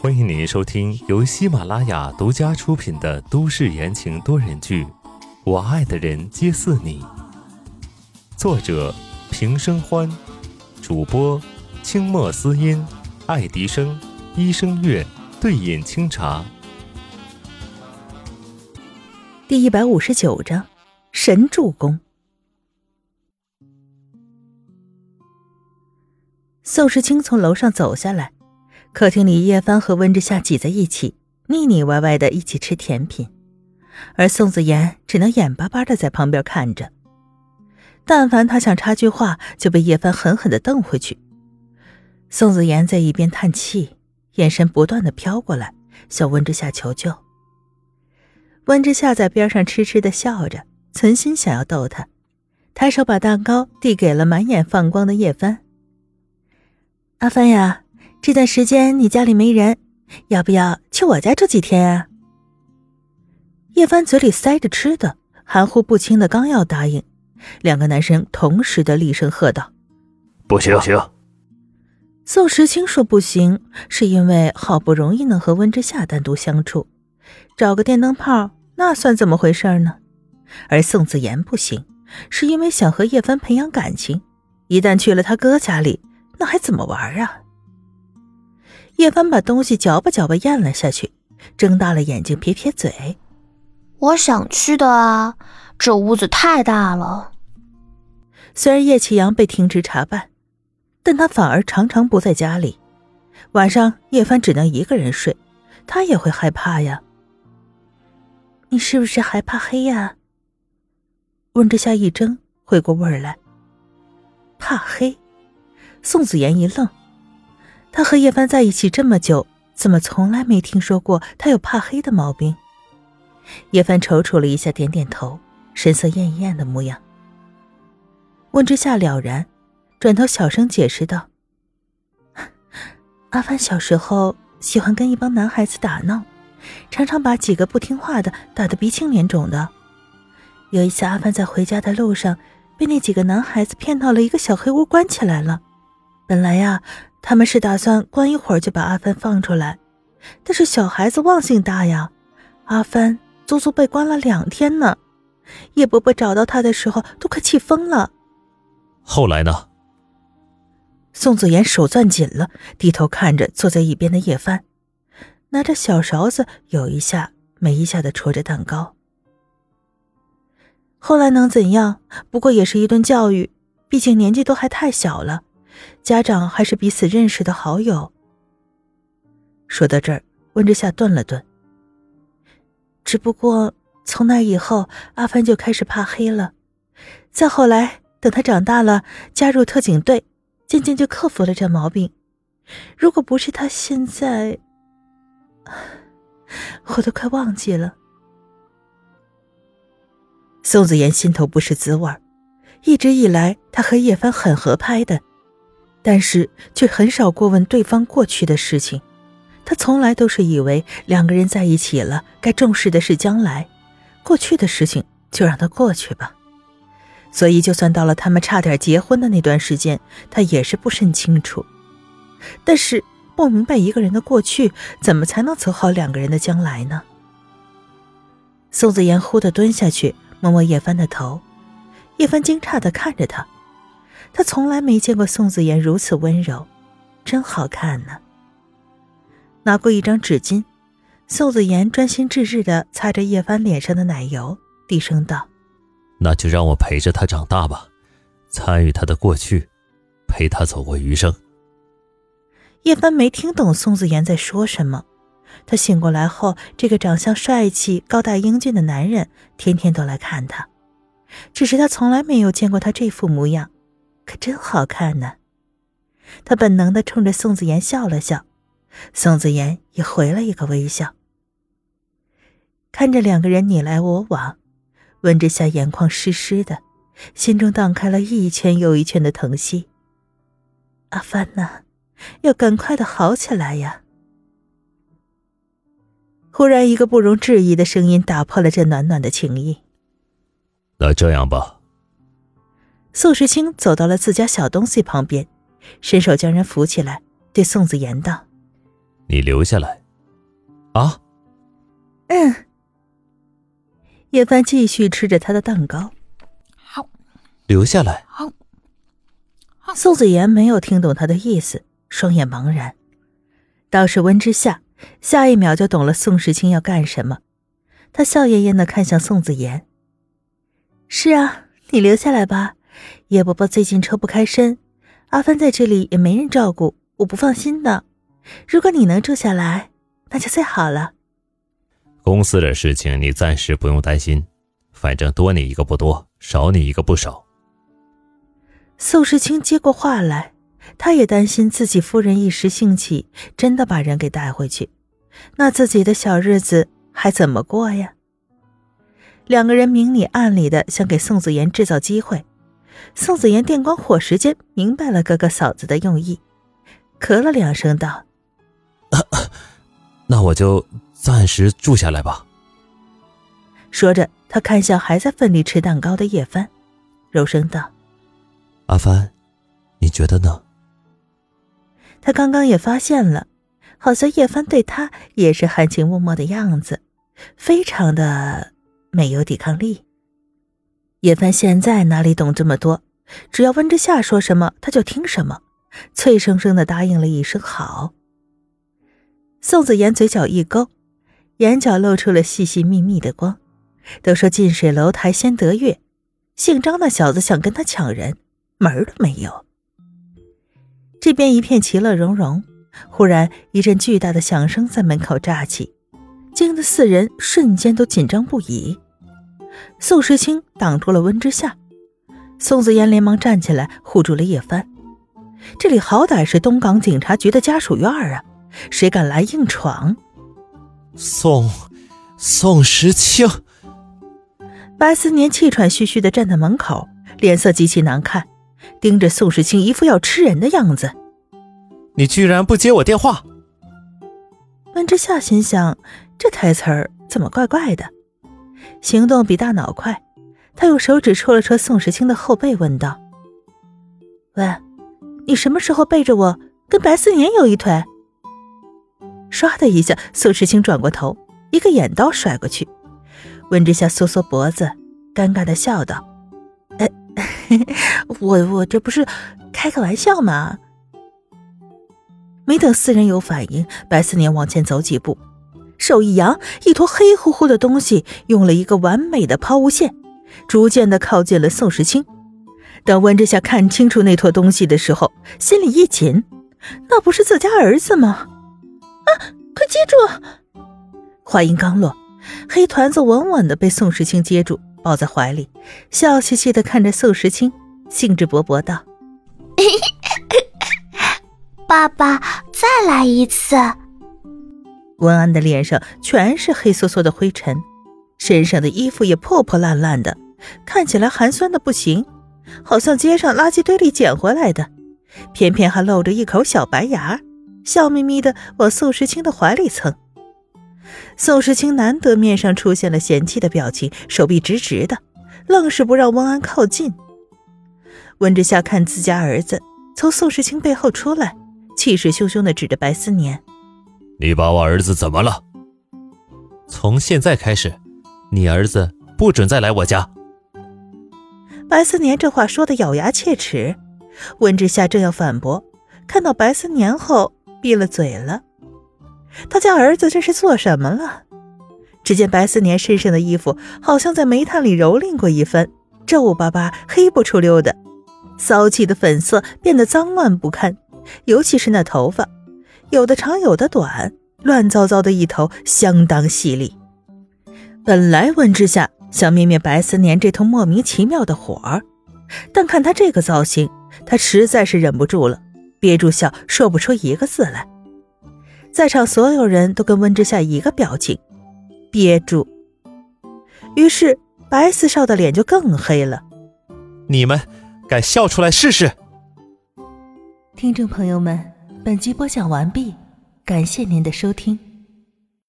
欢迎您收听由喜马拉雅独家出品的都市言情多人剧《我爱的人皆似你》，作者平生欢，主播清墨思音、爱迪生、一生月、对饮清茶。第一百五十九章，神助攻。宋时清从楼上走下来。客厅里，叶帆和温之夏挤在一起，腻腻歪歪的一起吃甜品，而宋子妍只能眼巴巴的在旁边看着。但凡他想插句话，就被叶帆狠狠的瞪回去。宋子妍在一边叹气，眼神不断的飘过来，向温之夏求救。温之夏在边上痴痴的笑着，存心想要逗他，抬手把蛋糕递给了满眼放光的叶帆。阿帆呀。这段时间你家里没人，要不要去我家住几天啊？叶帆嘴里塞着吃的，含糊不清的刚要答应，两个男生同时的厉声喝道：“不行！”不行！宋时清说：“不行，是因为好不容易能和温之夏单独相处，找个电灯泡那算怎么回事呢？而宋子言不行，是因为想和叶帆培养感情，一旦去了他哥家里，那还怎么玩啊？”叶帆把东西嚼吧嚼吧咽了下去，睁大了眼睛撇撇嘴：“我想去的啊，这屋子太大了。”虽然叶启阳被停职查办，但他反而常常不在家里。晚上叶帆只能一个人睡，他也会害怕呀。你是不是害怕黑呀？温之夏一怔，回过味儿来。怕黑？宋子妍一愣。他和叶帆在一起这么久，怎么从来没听说过他有怕黑的毛病？叶帆踌躇了一下，点点头，神色艳艳的模样。温之夏了然，转头小声解释道：“阿帆小时候喜欢跟一帮男孩子打闹，常常把几个不听话的打得鼻青脸肿的。有一次，阿帆在回家的路上被那几个男孩子骗到了一个小黑屋，关起来了。本来呀。”他们是打算关一会儿就把阿帆放出来，但是小孩子忘性大呀，阿帆足足被关了两天呢。叶伯伯找到他的时候都快气疯了。后来呢？宋子妍手攥紧了，低头看着坐在一边的叶帆，拿着小勺子有一下没一下的戳着蛋糕。后来能怎样？不过也是一顿教育，毕竟年纪都还太小了。家长还是彼此认识的好友。说到这儿，温之夏顿了顿。只不过从那以后，阿帆就开始怕黑了。再后来，等他长大了，加入特警队，渐渐就克服了这毛病。如果不是他现在，我都快忘记了。宋子妍心头不是滋味一直以来，他和叶帆很合拍的。但是却很少过问对方过去的事情，他从来都是以为两个人在一起了，该重视的是将来，过去的事情就让它过去吧。所以，就算到了他们差点结婚的那段时间，他也是不甚清楚。但是不明白一个人的过去，怎么才能走好两个人的将来呢？宋子言忽地蹲下去，摸摸叶帆的头，叶帆惊诧地看着他。他从来没见过宋子妍如此温柔，真好看呢。拿过一张纸巾，宋子妍专心致志的擦着叶帆脸上的奶油，低声道：“那就让我陪着他长大吧，参与他的过去，陪他走过余生。”叶帆没听懂宋子妍在说什么。他醒过来后，这个长相帅气、高大英俊的男人天天都来看他，只是他从来没有见过他这副模样。可真好看呢！他本能的冲着宋子妍笑了笑，宋子妍也回了一个微笑。看着两个人你来我往，温之夏眼眶湿湿的，心中荡开了一圈又一圈的疼惜。阿帆呐，要赶快的好起来呀！忽然，一个不容置疑的声音打破了这暖暖的情谊。那这样吧。宋时清走到了自家小东西旁边，伸手将人扶起来，对宋子言道：“你留下来。”啊。嗯。叶帆继续吃着他的蛋糕。好，留下来。好。宋子言没有听懂他的意思，双眼茫然。倒是温之夏，下一秒就懂了宋时清要干什么。他笑吟吟的看向宋子言：“是啊，你留下来吧。叶伯伯最近抽不开身，阿帆在这里也没人照顾，我不放心的。如果你能住下来，那就最好了。”公司的事情你暂时不用担心，反正多你一个不多，少你一个不少。宋时清接过话来，他也担心自己夫人一时兴起，真的把人给带回去，那自己的小日子还怎么过呀？两个人明里暗里的想给宋子妍制造机会，宋子言电光火石间明白了哥哥嫂子的用意，咳了两声道：“那我就暂时住下来吧。”说着，他看向还在奋力吃蛋糕的叶帆，柔声道。阿帆，你觉得呢？他刚刚也发现了，好像叶帆对他也是含情脉脉的样子，非常的没有抵抗力。叶帆现在哪里懂这么多，只要温之夏说什么，他就听什么，脆生生的答应了一声好。宋子言嘴角一勾，眼角露出了细细密密的光。都说近水楼台先得月，姓张那小子想跟他抢人。门儿都没有。这边一片其乐融融，忽然一阵巨大的响声在门口炸起，惊得四人瞬间都紧张不已。宋时清挡住了温之夏，宋子言连忙站起来护住了叶帆。这里好歹是东港警察局的家属院啊，谁敢来硬闯？宋，宋时清。白思年气喘吁吁的站在门口，脸色极其难看。盯着宋时清，一副要吃人的样子。你居然不接我电话！温之夏心想，这台词儿怎么怪怪的？行动比大脑快，他用手指戳了戳宋时清的后背，问道：“喂，你什么时候背着我跟白思年有一腿？”唰的一下，宋时清转过头，一个眼刀甩过去。温之夏缩缩脖子，尴尬的笑道。我我这不是开个玩笑吗？没等四人有反应，白思年往前走几步，手一扬，一坨黑乎乎的东西用了一个完美的抛物线，逐渐的靠近了宋时清。等温之夏看清楚那坨东西的时候，心里一紧，那不是自家儿子吗？啊！快接住！话音刚落，黑团子稳稳的被宋时清接住。抱在怀里，笑嘻嘻的看着宋时清，兴致勃勃道：“爸爸，再来一次。”温安的脸上全是黑搓搓的灰尘，身上的衣服也破破烂烂的，看起来寒酸的不行，好像街上垃圾堆里捡回来的，偏偏还露着一口小白牙，笑眯眯的往宋时清的怀里蹭。宋时清难得面上出现了嫌弃的表情，手臂直直的，愣是不让温安靠近。温之夏看自家儿子从宋时清背后出来，气势汹汹的指着白思年：“你把我儿子怎么了？从现在开始，你儿子不准再来我家。”白思年这话说的咬牙切齿，温之夏正要反驳，看到白思年后闭了嘴了。他家儿子这是做什么了？只见白思年身上的衣服好像在煤炭里蹂躏过一番，皱巴巴、黑不出溜的，骚气的粉色变得脏乱不堪。尤其是那头发，有的长，有的短，乱糟糟的一头，相当犀利。本来温之夏想灭灭白思年这头莫名其妙的火，但看他这个造型，他实在是忍不住了，憋住笑，说不出一个字来。在场所有人都跟温之夏一个表情，憋住。于是白四少的脸就更黑了。你们敢笑出来试试？听众朋友们，本集播讲完毕，感谢您的收听。